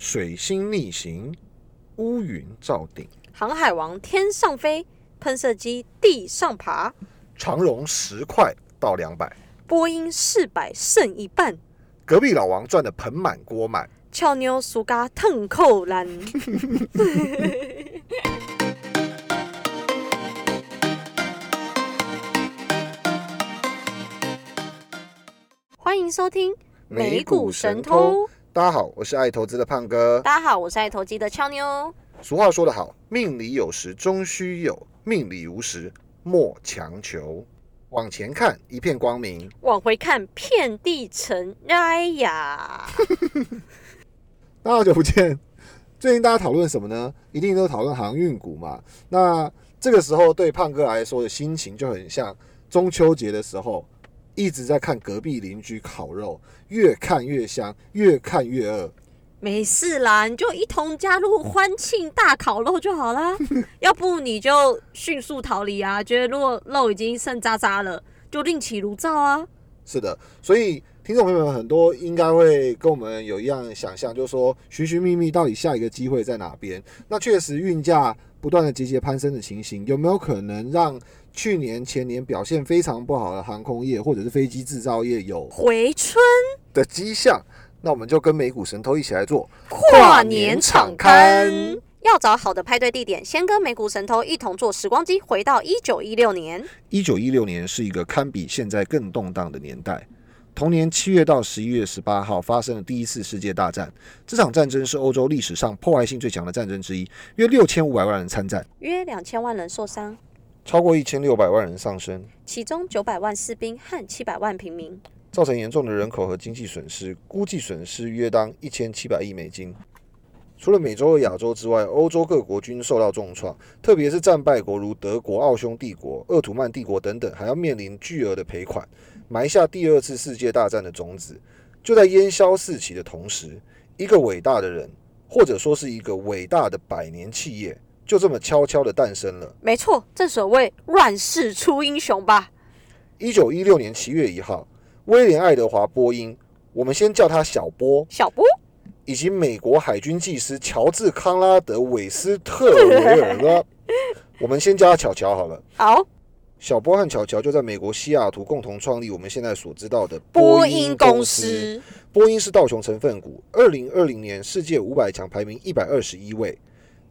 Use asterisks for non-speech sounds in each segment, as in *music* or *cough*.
水星逆行，乌云罩顶，航海王天上飞，喷射机地上爬，长荣十块到两百，波音四百剩一半，隔壁老王赚的盆满锅满。俏妞苏嘎腾扣篮。*laughs* 欢迎收听美股神偷。大家好，我是爱投资的胖哥。大家好，我是爱投机的俏妞。俗话说得好，命里有时终须有，命里无时莫强求。往前看，一片光明；往回看，遍地尘埃呀。*laughs* 那好久不见，最近大家讨论什么呢？一定都讨论航运股嘛。那这个时候对胖哥来说的心情就很像中秋节的时候，一直在看隔壁邻居烤肉，越看越香，越看越饿。没事啦，你就一同加入欢庆大烤肉就好啦。*laughs* 要不你就迅速逃离啊！觉得如果肉已经剩渣渣了，就另起炉灶啊。是的，所以听众朋友们很多应该会跟我们有一样想象，就是说寻寻觅觅到底下一个机会在哪边？那确实运价不断的节节攀升的情形，有没有可能让去年前年表现非常不好的航空业或者是飞机制造业有回春的迹象？那我们就跟美股神偷一起来做跨年场刊。要找好的派对地点，先跟美股神偷一同坐时光机，回到一九一六年。一九一六年是一个堪比现在更动荡的年代。同年七月到十一月十八号发生了第一次世界大战。这场战争是欧洲历史上破坏性最强的战争之一，约六千五百万人参战，约两千万人受伤，超过一千六百万人丧生，其中九百万士兵和七百万平民。造成严重的人口和经济损失，估计损失约当一千七百亿美金。除了美洲和亚洲之外，欧洲各国均受到重创，特别是战败国如德国、奥匈帝国、鄂图曼帝国等等，还要面临巨额的赔款，埋下第二次世界大战的种子。就在烟消四起的同时，一个伟大的人，或者说是一个伟大的百年企业，就这么悄悄的诞生了。没错，正所谓乱世出英雄吧。一九一六年七月一号。威廉·爱德华·波音，我们先叫他小波。小波，以及美国海军技师乔治·康拉德·韦斯特维尔，*laughs* 我们先叫他巧巧好了。好，小波和巧巧就在美国西雅图共同创立我们现在所知道的波音公司。波音是道琼成分股，二零二零年世界五百强排名一百二十一位。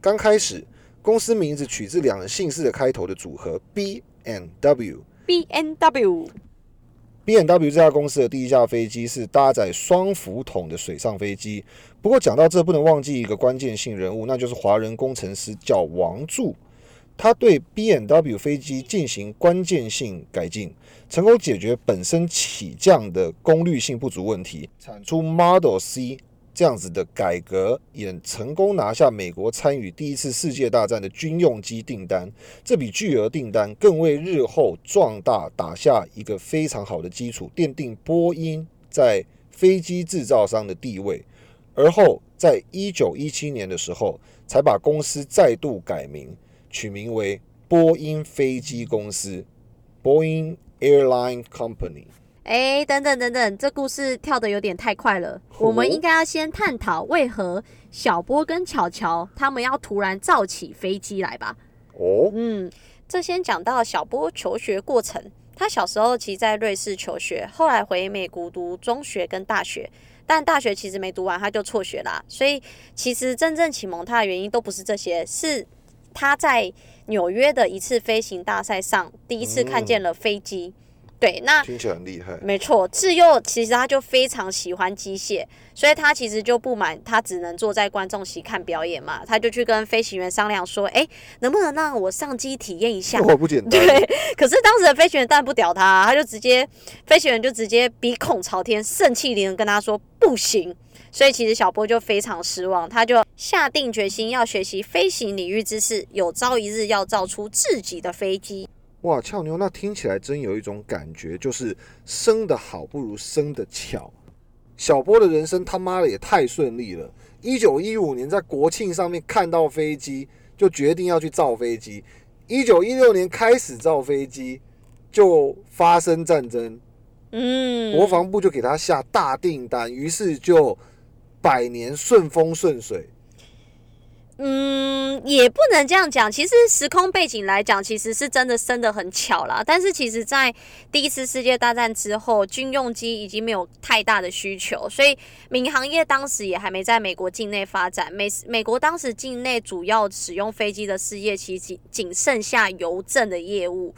刚开始，公司名字取自两人姓氏的开头的组合 B N W。B N W。B N W 这家公司的第一架飞机是搭载双浮筒的水上飞机。不过讲到这，不能忘记一个关键性人物，那就是华人工程师叫王柱。他对 B N W 飞机进行关键性改进，成功解决本身起降的功率性不足问题，产出 Model C。这样子的改革也成功拿下美国参与第一次世界大战的军用机订单，这笔巨额订单更为日后壮大打下一个非常好的基础，奠定波音在飞机制造商的地位。而后，在一九一七年的时候，才把公司再度改名，取名为波音飞机公司 （Boeing Airline Company）。哎，等等等等，这故事跳的有点太快了。我们应该要先探讨为何小波跟巧巧他们要突然造起飞机来吧。哦，嗯，这先讲到小波求学过程。他小时候其实在瑞士求学，后来回美国读中学跟大学，但大学其实没读完他就辍学啦。所以其实真正启蒙他的原因都不是这些，是他在纽约的一次飞行大赛上第一次看见了飞机。对，那听起来很厉害。没错，自幼其实他就非常喜欢机械，所以他其实就不满他只能坐在观众席看表演嘛，他就去跟飞行员商量说：“哎，能不能让我上机体验一下？” *laughs* 我不简单。*laughs* 对，可是当时的飞行员当然不屌他，他就直接飞行员就直接鼻孔朝天，盛气凌人跟他说：“不行。”所以其实小波就非常失望，他就下定决心要学习飞行领域知识，有朝一日要造出自己的飞机。哇，俏妞，那听起来真有一种感觉，就是生的好不如生的巧。小波的人生他妈的也太顺利了！一九一五年在国庆上面看到飞机，就决定要去造飞机。一九一六年开始造飞机，就发生战争，嗯，国防部就给他下大订单，于是就百年顺风顺水。嗯，也不能这样讲。其实时空背景来讲，其实是真的生得很巧啦。但是其实，在第一次世界大战之后，军用机已经没有太大的需求，所以民航业当时也还没在美国境内发展。美美国当时境内主要使用飞机的事业，其实仅仅剩下邮政的业务。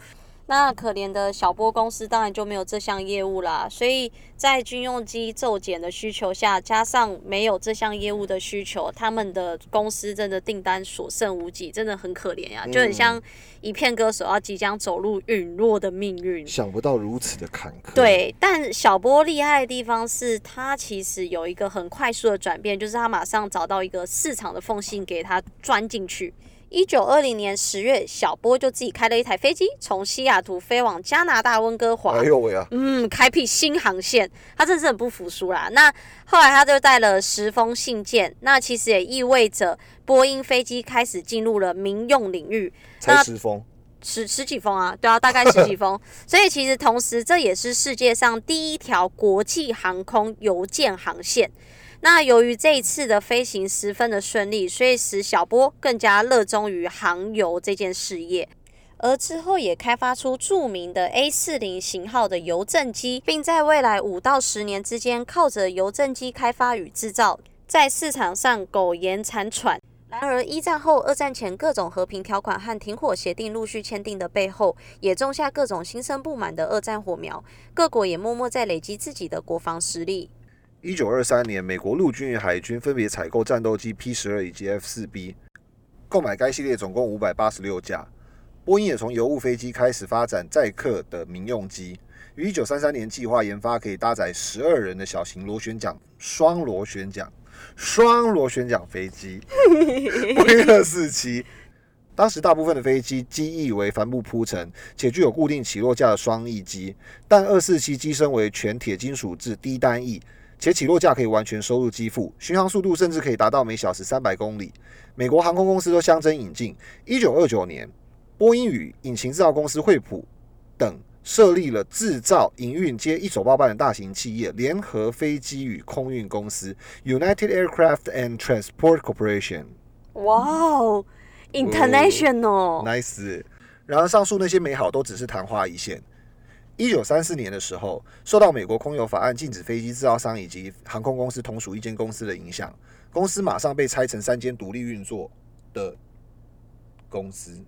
那可怜的小波公司当然就没有这项业务啦，所以在军用机骤减的需求下，加上没有这项业务的需求，他们的公司真的订单所剩无几，真的很可怜呀，就很像一片歌手要即将走入陨落的命运。想不到如此的坎坷。对，但小波厉害的地方是他其实有一个很快速的转变，就是他马上找到一个市场的缝隙给他钻进去。一九二零年十月，小波就自己开了一台飞机，从西雅图飞往加拿大温哥华。哎呦喂啊！嗯，开辟新航线，他真是很不服输啦。那后来他就带了十封信件，那其实也意味着波音飞机开始进入了民用领域。才十封，十十几封啊？对啊，大概十几封。*laughs* 所以其实同时，这也是世界上第一条国际航空邮件航线。那由于这一次的飞行十分的顺利，所以使小波更加热衷于航油这件事业，而之后也开发出著名的 A 四零型号的邮政机，并在未来五到十年之间，靠着邮政机开发与制造，在市场上苟延残喘。然而，一战后、二战前各种和平条款和停火协定陆续签订的背后，也种下各种心生不满的二战火苗，各国也默默在累积自己的国防实力。一九二三年，美国陆军与海军分别采购战斗机 P 十二以及 F 四 B，购买该系列总共五百八十六架。波音也从油务飞机开始发展载客的民用机，于一九三三年计划研发可以搭载十二人的小型螺旋桨双螺旋桨双螺旋桨飞机 *laughs* 波音二四七。当时大部分的飞机机翼为帆布铺成，且具有固定起落架的双翼机，但二四七机身为全铁金属制低单翼。且起落架可以完全收入机腹，巡航速度甚至可以达到每小时三百公里。美国航空公司都相争引进。一九二九年，波音与引擎制造公司惠普等设立了制造、营运皆一手包办的大型企业——联合飞机与空运公司 （United Aircraft and Transport Corporation）。哇哦，International，nice。然而，上述那些美好都只是昙花一现。一九三四年的时候，受到美国空有法案禁止飞机制造商以及航空公司同属一间公司的影响，公司马上被拆成三间独立运作的公司，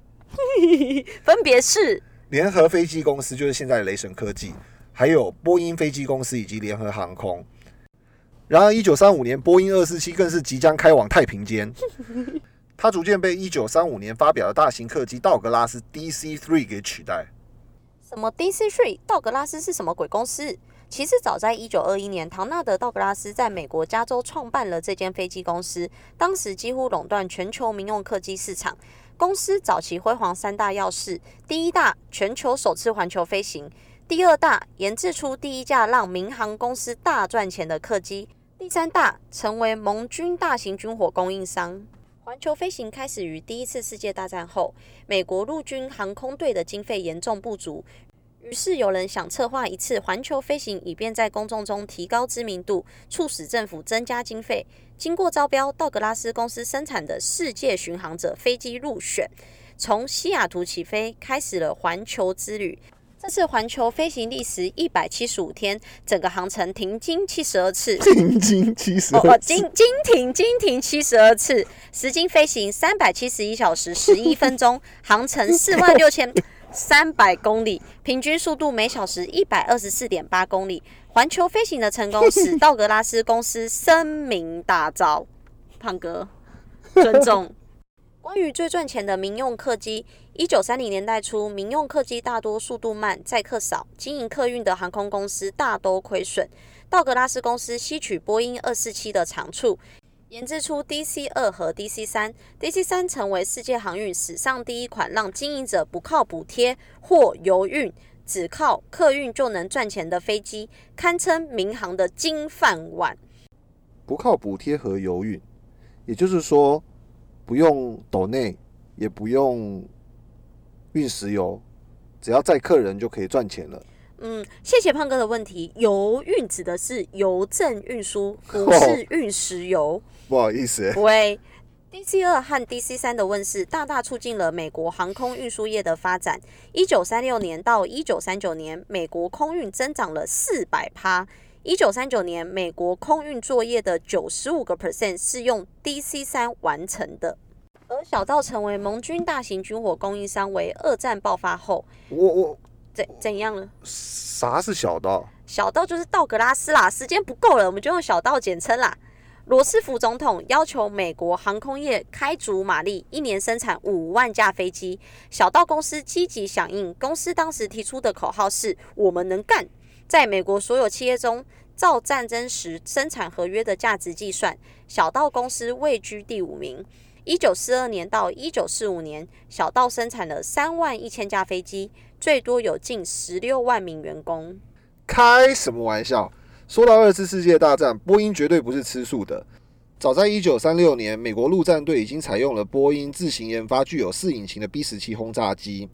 *laughs* 分别是联合飞机公司，就是现在的雷神科技，还有波音飞机公司以及联合航空。然而，一九三五年，波音二四七更是即将开往太平间，*laughs* 它逐渐被一九三五年发表的大型客机道格拉斯 DC Three 给取代。什么 DC Three 道格拉斯是什么鬼公司？其实早在一九二一年，唐纳德道格拉斯在美国加州创办了这间飞机公司，当时几乎垄断全球民用客机市场。公司早期辉煌三大要事：第一大，全球首次环球飞行；第二大，研制出第一架让民航公司大赚钱的客机；第三大，成为盟军大型军火供应商。环球飞行开始于第一次世界大战后，美国陆军航空队的经费严重不足，于是有人想策划一次环球飞行，以便在公众中提高知名度，促使政府增加经费。经过招标，道格拉斯公司生产的世界巡航者飞机入选，从西雅图起飞，开始了环球之旅。这次环球飞行历时一百七十五天，整个航程停经七十二次，*laughs* 停经七十二，经经停经停七十二次，时经飞行三百七十一小时十一分钟，航程四万六千 *laughs* 三百公里，平均速度每小时一百二十四点八公里。环球飞行的成功 *laughs* 使道格拉斯公司声名大噪。胖哥，尊重。*laughs* 关于最赚钱的民用客机，一九三零年代初，民用客机大多速度慢、载客少，经营客运的航空公司大都亏损。道格拉斯公司吸取波音二四七的长处，研制出 DC 二和 DC 三。DC 三成为世界航运史上第一款让经营者不靠补贴或油运，只靠客运就能赚钱的飞机，堪称民航的金饭碗。不靠补贴和油运，也就是说。不用斗内，也不用运石油，只要载客人就可以赚钱了。嗯，谢谢胖哥的问题。油运指的是邮政运输，不 *laughs* 是运石油。不好意思，喂。DC 二和 DC 三的问世，大大促进了美国航空运输业的发展。一九三六年到一九三九年，美国空运增长了四百趴。一九三九年，美国空运作业的九十五个 percent 是用 DC 三完成的。而小道成为盟军大型军火供应商，为二战爆发后，我我怎怎样了？啥是小道？小道就是道格拉斯啦。时间不够了，我们就用小道简称啦。罗斯福总统要求美国航空业开足马力，一年生产五万架飞机。小道公司积极响应，公司当时提出的口号是“我们能干”。在美国所有企业中，照战争时生产合约的价值计算，小道公司位居第五名。一九四二年到一九四五年，小道生产了三万一千架飞机，最多有近十六万名员工。开什么玩笑？说到二次世界大战，波音绝对不是吃素的。早在一九三六年，美国陆战队已经采用了波音自行研发具有四引擎的 B 十七轰炸机。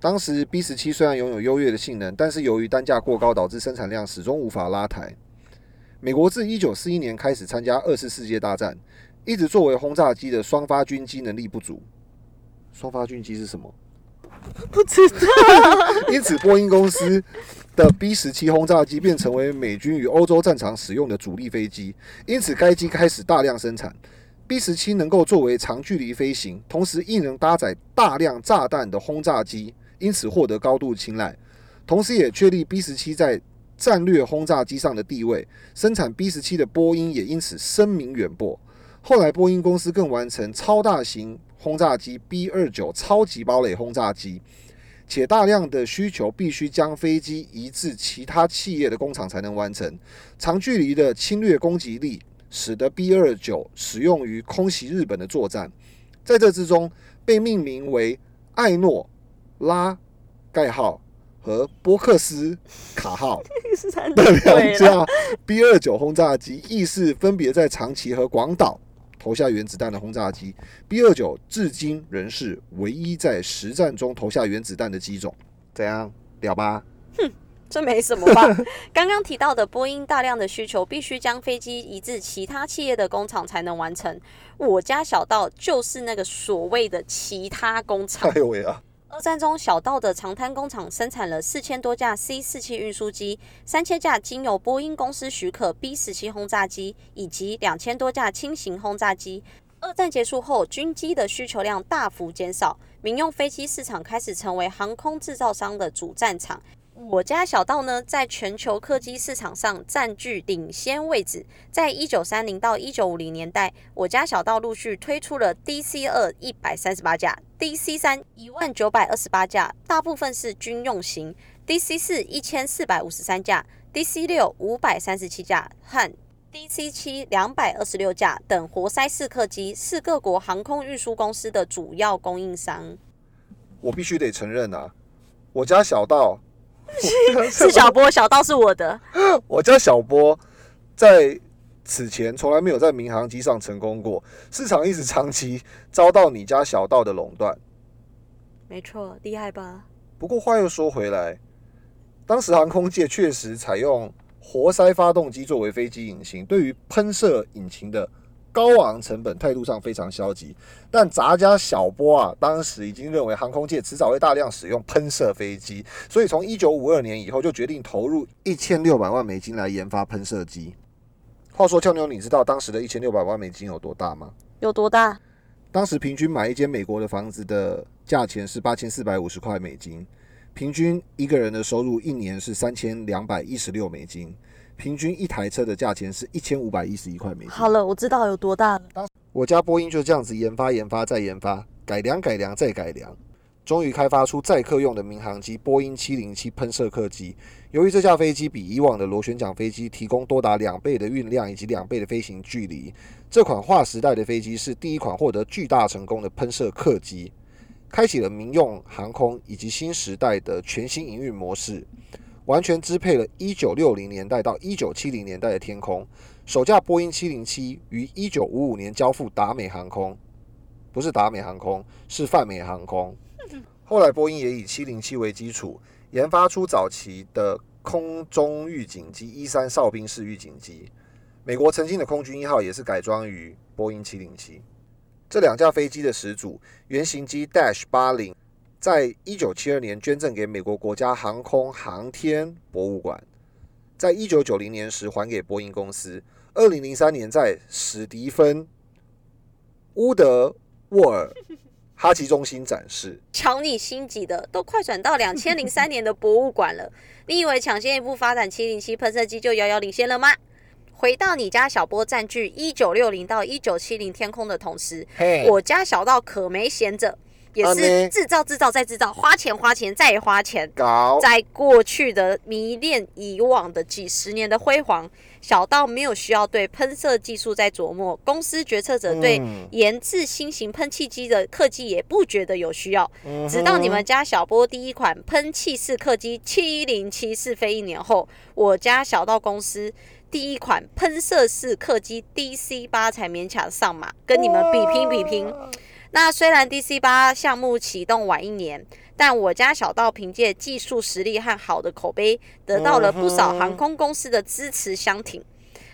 当时 B 十七虽然拥有优越的性能，但是由于单价过高，导致生产量始终无法拉抬。美国自一九四一年开始参加二次世界大战，一直作为轰炸机的双发军机能力不足。双发军机是什么？不知道。*laughs* 因此，波音公司。的 B 十七轰炸机便成为美军与欧洲战场使用的主力飞机，因此该机开始大量生产。B 十七能够作为长距离飞行，同时亦能搭载大量炸弹的轰炸机，因此获得高度青睐。同时，也确立 B 十七在战略轰炸机上的地位。生产 B 十七的波音也因此声名远播。后来，波音公司更完成超大型轰炸机 B 二九超级堡垒轰炸机。且大量的需求必须将飞机移至其他企业的工厂才能完成。长距离的侵略攻击力使得 B 二九使用于空袭日本的作战。在这之中，被命名为艾诺拉盖号和波克斯卡号 *laughs* 的两架 B 二九轰炸机，亦是分别在长崎和广岛。投下原子弹的轰炸机 B 二九至今仍是唯一在实战中投下原子弹的机种。怎样，屌吧？哼，这没什么吧？*laughs* 刚刚提到的波音大量的需求，必须将飞机移至其他企业的工厂才能完成。我家小道就是那个所谓的其他工厂。哎呦喂啊！二战中，小道的长滩工厂生产了四千多架 C 四七运输机，三千架经由波音公司许可 B 十七轰炸机，以及两千多架轻型轰炸机。二战结束后，军机的需求量大幅减少，民用飞机市场开始成为航空制造商的主战场。我家小道呢，在全球客机市场上占据领先位置。在一九三零到一九五零年代，我家小道陆续推出了 DC 二一百三十八架，DC 三一万九百二十八架，大部分是军用型；DC 四一千四百五十三架，DC 六五百三十七架和 DC 七两百二十六架等活塞式客机，是各国航空运输公司的主要供应商。我必须得承认啊，我家小道。*laughs* 是小波，小道是我的。我家小波在此前从来没有在民航机上成功过，市场一直长期遭到你家小道的垄断。没错，厉害吧？不过话又说回来，当时航空界确实采用活塞发动机作为飞机引擎，对于喷射引擎的。高昂成本，态度上非常消极。但咱家小波啊，当时已经认为航空界迟早会大量使用喷射飞机，所以从一九五二年以后就决定投入一千六百万美金来研发喷射机。话说俏妞，你知道当时的一千六百万美金有多大吗？有多大？当时平均买一间美国的房子的价钱是八千四百五十块美金，平均一个人的收入一年是三千两百一十六美金。平均一台车的价钱是一千五百一十一块美金。好了，我知道有多大了。当我家波音就这样子研发、研发再研发，改良、改良再改良，终于开发出载客用的民航机——波音七零七喷射客机。由于这架飞机比以往的螺旋桨飞机提供多达两倍的运量以及两倍的飞行距离，这款划时代的飞机是第一款获得巨大成功的喷射客机，开启了民用航空以及新时代的全新营运模式。完全支配了1960年代到1970年代的天空。首架波音707于1955年交付达美航空，不是达美航空，是泛美航空。后来波音也以707为基础，研发出早期的空中预警机一三哨兵式预警机。美国曾经的空军一号也是改装于波音七零七。这两架飞机的始祖原型机 Dash 八零，在一九七二年捐赠给美国国家航空航天博物馆，在一九九零年时还给波音公司。二零零三年在史蒂芬乌德沃尔哈奇中心展示。瞧你心急的，都快转到两千零三 *laughs* 年的博物馆了。你以为抢先一步发展七零七喷射机就遥遥领先了吗？回到你家小波占据一九六零到一九七零天空的同时，我家小道可没闲着，也是制造制造再制造，花钱花钱再花钱。搞在过去的迷恋以往的几十年的辉煌，小到没有需要对喷射技术在琢磨，公司决策者对研制新型喷气机的客机也不觉得有需要。直到你们家小波第一款喷气式客机七零七试飞一年后，我家小到公司。第一款喷射式客机 DC 八才勉强上马，跟你们比拼比拼。那虽然 DC 八项目启动晚一年，但我家小道凭借技术实力和好的口碑，得到了不少航空公司的支持相挺。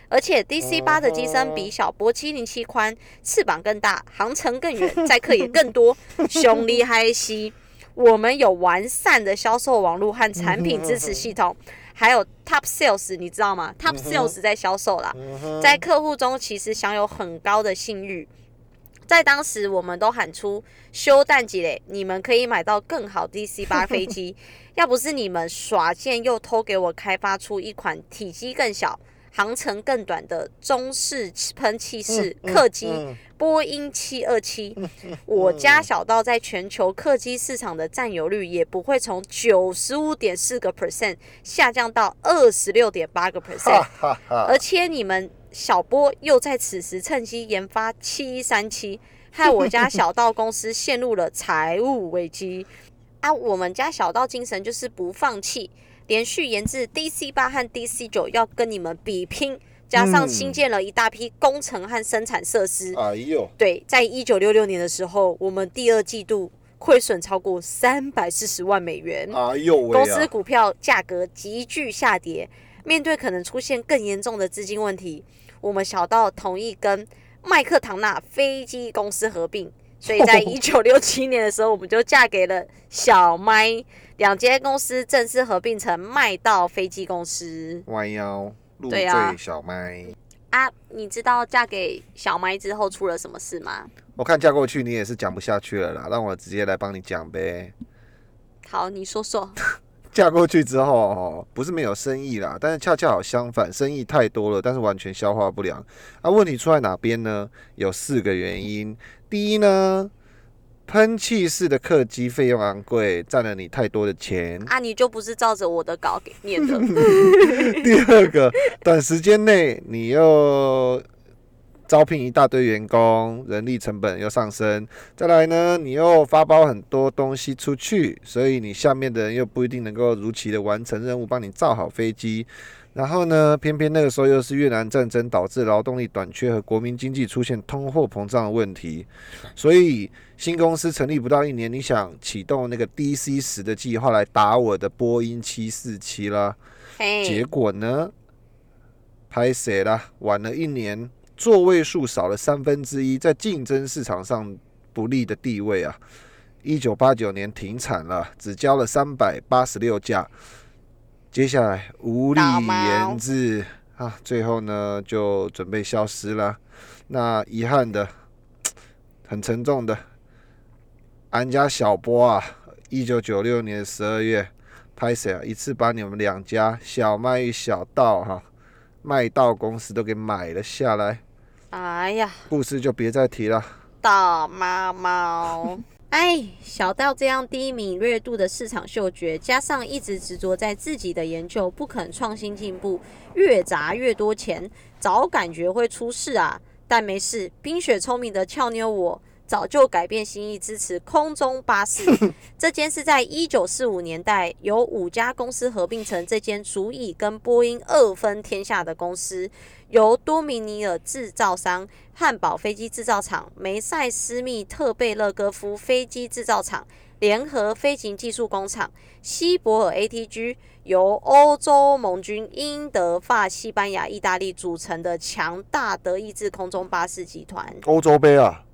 而且 DC 八的机身比小波七零七宽，翅膀更大，航程更远，载客也更多，*laughs* 凶厉害西。我们有完善的销售网络和产品支持系统。还有 Top Sales，你知道吗？Top Sales 在销售啦，在客户中其实享有很高的信誉。在当时，我们都喊出休淡季嘞，你们可以买到更好 DC 八飞机。*laughs* 要不是你们耍贱，又偷给我开发出一款体积更小。航程更短的中式喷气式客机波音七二七，我家小道在全球客机市场的占有率也不会从九十五点四个 percent 下降到二十六点八个 percent，而且你们小波又在此时趁机研发七三七，害我家小道公司陷入了财务危机。啊，我们家小道精神就是不放弃。连续研制 DC 八和 DC 九要跟你们比拼，加上新建了一大批工程和生产设施。哎呦，对，在一九六六年的时候，我们第二季度亏损超过三百四十万美元。哎呦，公司股票价格急剧下跌。面对可能出现更严重的资金问题，我们小到同意跟麦克唐纳飞机公司合并。所以在 *laughs* 一九六七年的时候，我们就嫁给了小麦。两间公司正式合并成麦道飞机公司。弯腰入赘小麦啊！你知道嫁给小麦之后出了什么事吗？我看嫁过去你也是讲不下去了啦，让我直接来帮你讲呗。好，你说说。*laughs* 嫁过去之后，不是没有生意啦，但是恰恰好相反，生意太多了，但是完全消化不良。啊，问题出在哪边呢？有四个原因。第一呢。喷气式的客机费用昂贵，占了你太多的钱啊！你就不是照着我的稿给念的。*laughs* 第二个，短时间内你又招聘一大堆员工，人力成本又上升。再来呢，你又发包很多东西出去，所以你下面的人又不一定能够如期的完成任务，帮你造好飞机。然后呢，偏偏那个时候又是越南战争，导致劳动力短缺和国民经济出现通货膨胀的问题，所以新公司成立不到一年，你想启动那个 DC 十的计划来打我的波音七四七啦，结果呢，拍谁啦？晚了一年，座位数少了三分之一，在竞争市场上不利的地位啊！一九八九年停产了，只交了三百八十六架。接下来无力研制啊，最后呢就准备消失了。那遗憾的，很沉重的，俺家小波啊，一九九六年十二月，拍谁啊？一次把你们两家小麦与小道哈麦道公司都给买了下来。哎呀，故事就别再提了。大猫猫。*laughs* 哎，小到这样低敏锐度的市场嗅觉，加上一直执着在自己的研究，不肯创新进步，越砸越多钱，早感觉会出事啊！但没事，冰雪聪明的俏妞我。早就改变心意，支持空中巴士。*laughs* 这间是在一九四五年代由五家公司合并成这间足以跟波音二分天下的公司，由多米尼尔制造商、汉堡飞机制造厂、梅赛斯密特贝勒戈夫飞机制造厂、联合飞行技术工厂、西伯尔 ATG，由欧洲盟军英、德、法、西班牙、意大利组成的强大德意志空中巴士集团。欧洲杯啊，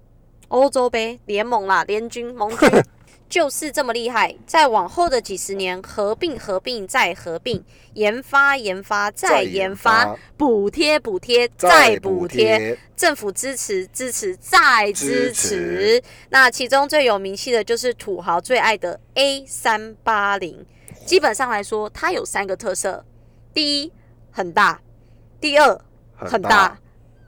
欧洲杯联盟啦，联军盟军 *laughs* 就是这么厉害。在往后的几十年，合并、合并再合并，研发、研发再研发，补贴、补贴再补贴，政府支持、支持再支支持。那其中最有名气的就是土豪最爱的 A 三八零。基本上来说，它有三个特色：第一，很大；第二，很大；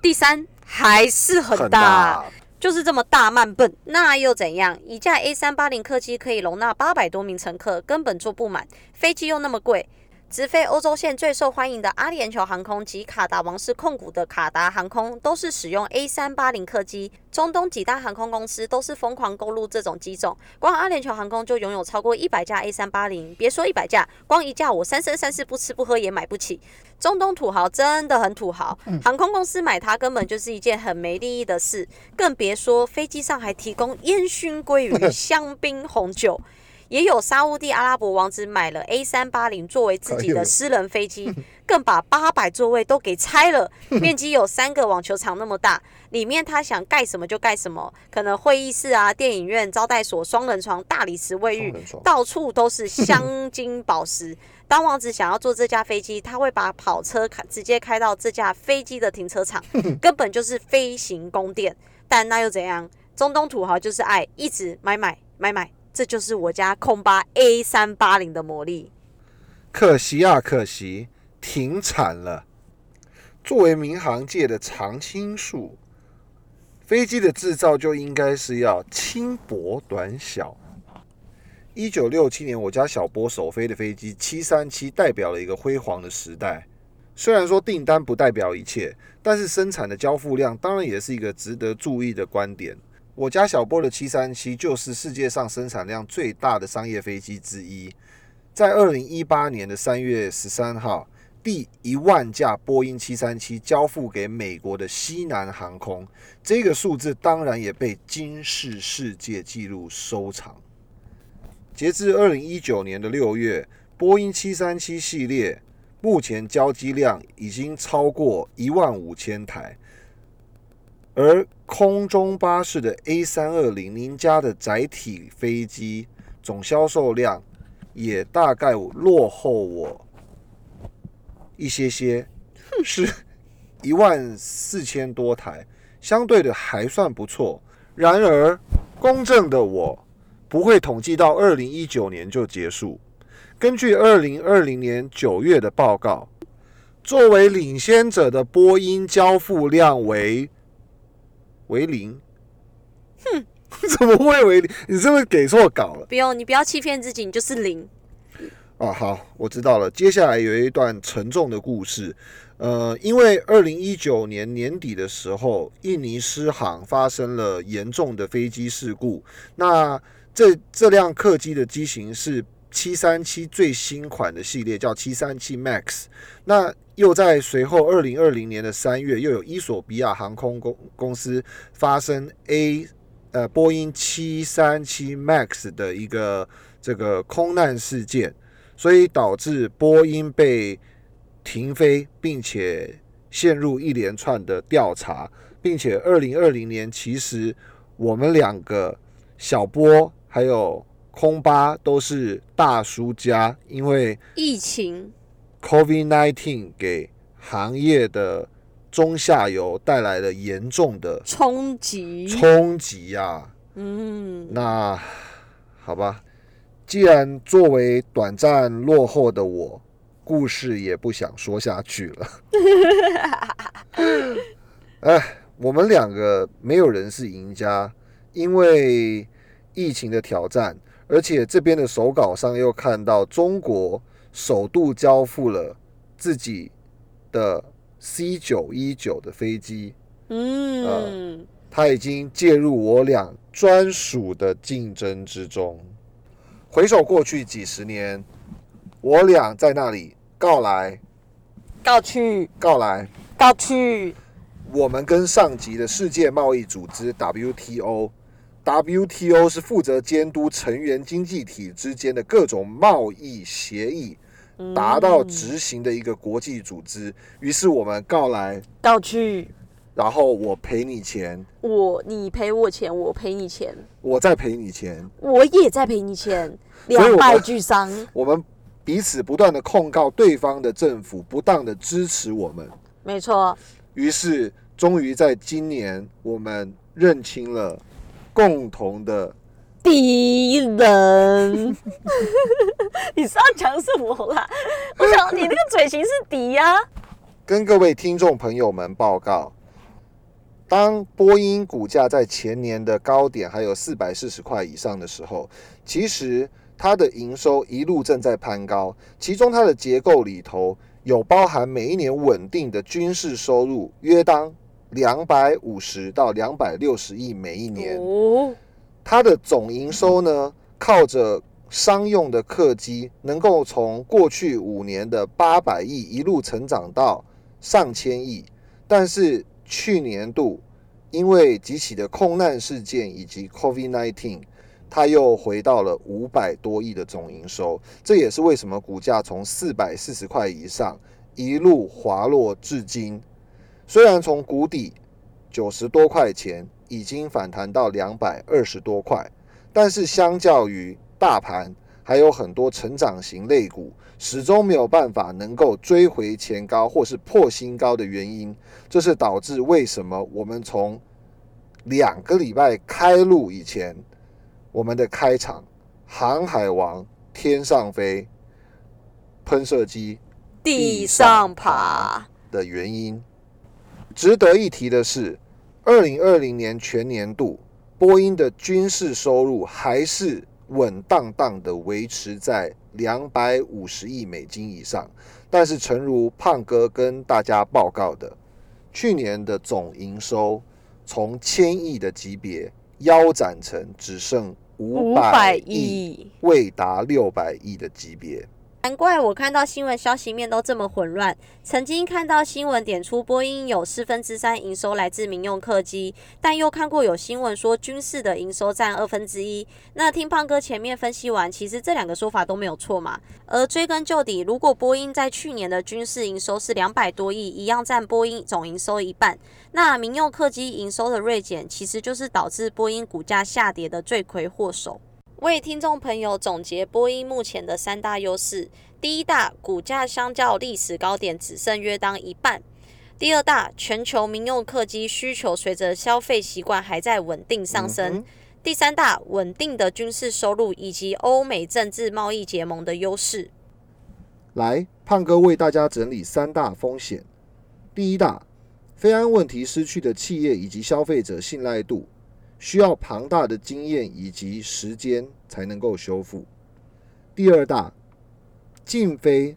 第三，还是很很大。就是这么大慢笨，那又怎样？一架 A 三八零客机可以容纳八百多名乘客，根本坐不满。飞机又那么贵，直飞欧洲线最受欢迎的阿联酋航空及卡达王室控股的卡达航空，都是使用 A 三八零客机。中东几大航空公司都是疯狂购入这种机种，光阿联酋航空就拥有超过一百架 A 三八零，别说一百架，光一架我三生三世不吃不喝也买不起。中东土豪真的很土豪，航空公司买它根本就是一件很没利益的事，更别说飞机上还提供烟熏鲑鱼、*laughs* 香槟红酒。也有沙乌地阿拉伯王子买了 A 三八零作为自己的私人飞机，*laughs* 更把八百座位都给拆了，*laughs* 面积有三个网球场那么大，里面他想盖什么就盖什么，可能会议室啊、电影院、招待所、双人床、大理石卫浴到处都是镶金宝石。*laughs* 当王子想要坐这架飞机，他会把跑车开直接开到这架飞机的停车场，根本就是飞行宫殿。但那又怎样？中东土豪就是爱一直买买买买，这就是我家空巴 A 三八零的魔力。可惜啊，可惜，停产了。作为民航界的常青树，飞机的制造就应该是要轻薄短小。一九六七年，我家小波首飞的飞机七三七代表了一个辉煌的时代。虽然说订单不代表一切，但是生产的交付量当然也是一个值得注意的观点。我家小波的七三七就是世界上生产量最大的商业飞机之一。在二零一八年的三月十三号，第一万架波音七三七交付给美国的西南航空，这个数字当然也被金氏世界纪录收藏。截至二零一九年的六月，波音七三七系列目前交机量已经超过一万五千台，而空中巴士的 A 三二零您家的载体飞机总销售量也大概落后我一些些，是一万四千多台，相对的还算不错。然而，公正的我不会统计到二零一九年就结束。根据二零二零年九月的报告，作为领先者的波音交付量为为零。哼，*laughs* 怎么会为零？你是不是给错稿了？不用，你不要欺骗自己，你就是零。哦，好，我知道了。接下来有一段沉重的故事。呃，因为二零一九年年底的时候，印尼失航发生了严重的飞机事故。那这这辆客机的机型是七三七最新款的系列，叫七三七 MAX。那又在随后二零二零年的三月，又有伊索比亚航空公公司发生 A 呃波音七三七 MAX 的一个这个空难事件。所以导致波音被停飞，并且陷入一连串的调查，并且二零二零年其实我们两个小波还有空巴都是大输家，因为疫情。COVID-19 给行业的中下游带来了严重的冲击，冲击呀、嗯，那好吧，既然作为短暂落后的我，故事也不想说下去了。*laughs* 哎，我们两个没有人是赢家，因为疫情的挑战，而且这边的手稿上又看到中国首度交付了自己的 C 九一九的飞机，嗯，他已经介入我俩专属的竞争之中。回首过去几十年，我俩在那里告来。告去，告来，告去，我们跟上级的世界贸易组织 WTO WTO 是负责监督成员经济体之间的各种贸易协议达到执行的一个国际组织。于是我们告来，告去，然后我赔你钱，我你赔我钱，我赔你钱，我再赔你钱，我也在赔你钱，两败俱伤。我们彼此不断的控告对方的政府不当的支持我们。没错，于是，终于在今年，我们认清了共同的敌人，*laughs* 你是要讲什么啦？我想你那个嘴型是敌呀、跟各位听众朋友们报告，当波音股价在前年的高点还有四百四十块以上的时候，其实它的营收一路正在攀高，其中它的结构里头有包含每一年稳定的军事收入，约当两百五十到两百六十亿每一年。哦，它的总营收呢，靠着商用的客机，能够从过去五年的八百亿一路成长到上千亿，但是去年度因为几起的空难事件以及 COVID-19，它又回到了五百多亿的总营收，这也是为什么股价从四百四十块以上一路滑落至今。虽然从谷底九十多块钱已经反弹到两百二十多块，但是相较于大盘，还有很多成长型类股始终没有办法能够追回前高或是破新高的原因，这是导致为什么我们从两个礼拜开录以前，我们的开场航海王天上飞，喷射机地上爬，的原因。值得一提的是，二零二零年全年度，波音的军事收入还是稳当当的维持在两百五十亿美金以上。但是，诚如胖哥跟大家报告的，去年的总营收从千亿的级别腰斩成只剩五五百亿。未达六百亿的级别。难怪我看到新闻消息面都这么混乱。曾经看到新闻点出波音有四分之三营收来自民用客机，但又看过有新闻说军事的营收占二分之一。那听胖哥前面分析完，其实这两个说法都没有错嘛。而追根究底，如果波音在去年的军事营收是两百多亿，一样占波音总营收一半，那民用客机营收的锐减，其实就是导致波音股价下跌的罪魁祸首。为听众朋友总结波音目前的三大优势：第一大，股价相较历史高点只剩约当一半；第二大，全球民用客机需求随着消费习惯还在稳定上升；嗯第三大，稳定的军事收入以及欧美政治贸易结盟的优势。来，胖哥为大家整理三大风险。第一大，非安问题失去的企业以及消费者信赖度，需要庞大的经验以及时间才能够修复。第二大，禁飞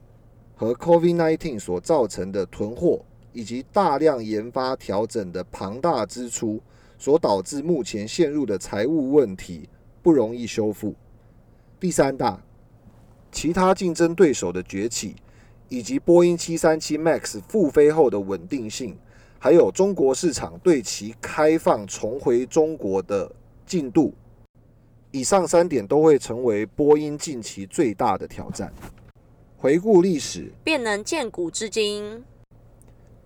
和 COVID-19 所造成的囤货以及大量研发调整的庞大支出，所导致目前陷入的财务问题不容易修复。第三大，其他竞争对手的崛起，以及波音737 MAX 复飞后的稳定性，还有中国市场对其开放重回中国的进度，以上三点都会成为波音近期最大的挑战。回顾历史，便能见古至今。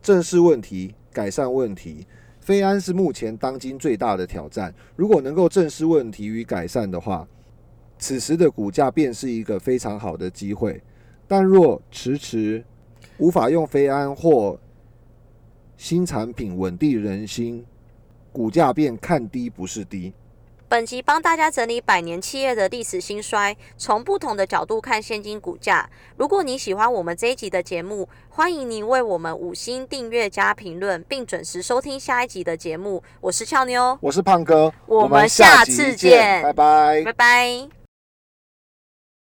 正视问题，改善问题。飞安是目前当今最大的挑战。如果能够正视问题与改善的话，此时的股价便是一个非常好的机会。但若迟迟无法用飞安或新产品稳定人心，股价便看低不是低。本集帮大家整理百年企业的历史兴衰，从不同的角度看现金股价。如果你喜欢我们这一集的节目，欢迎您为我们五星订阅加评论，并准时收听下一集的节目。我是俏妞，我是胖哥，我们下次见拜拜拜拜。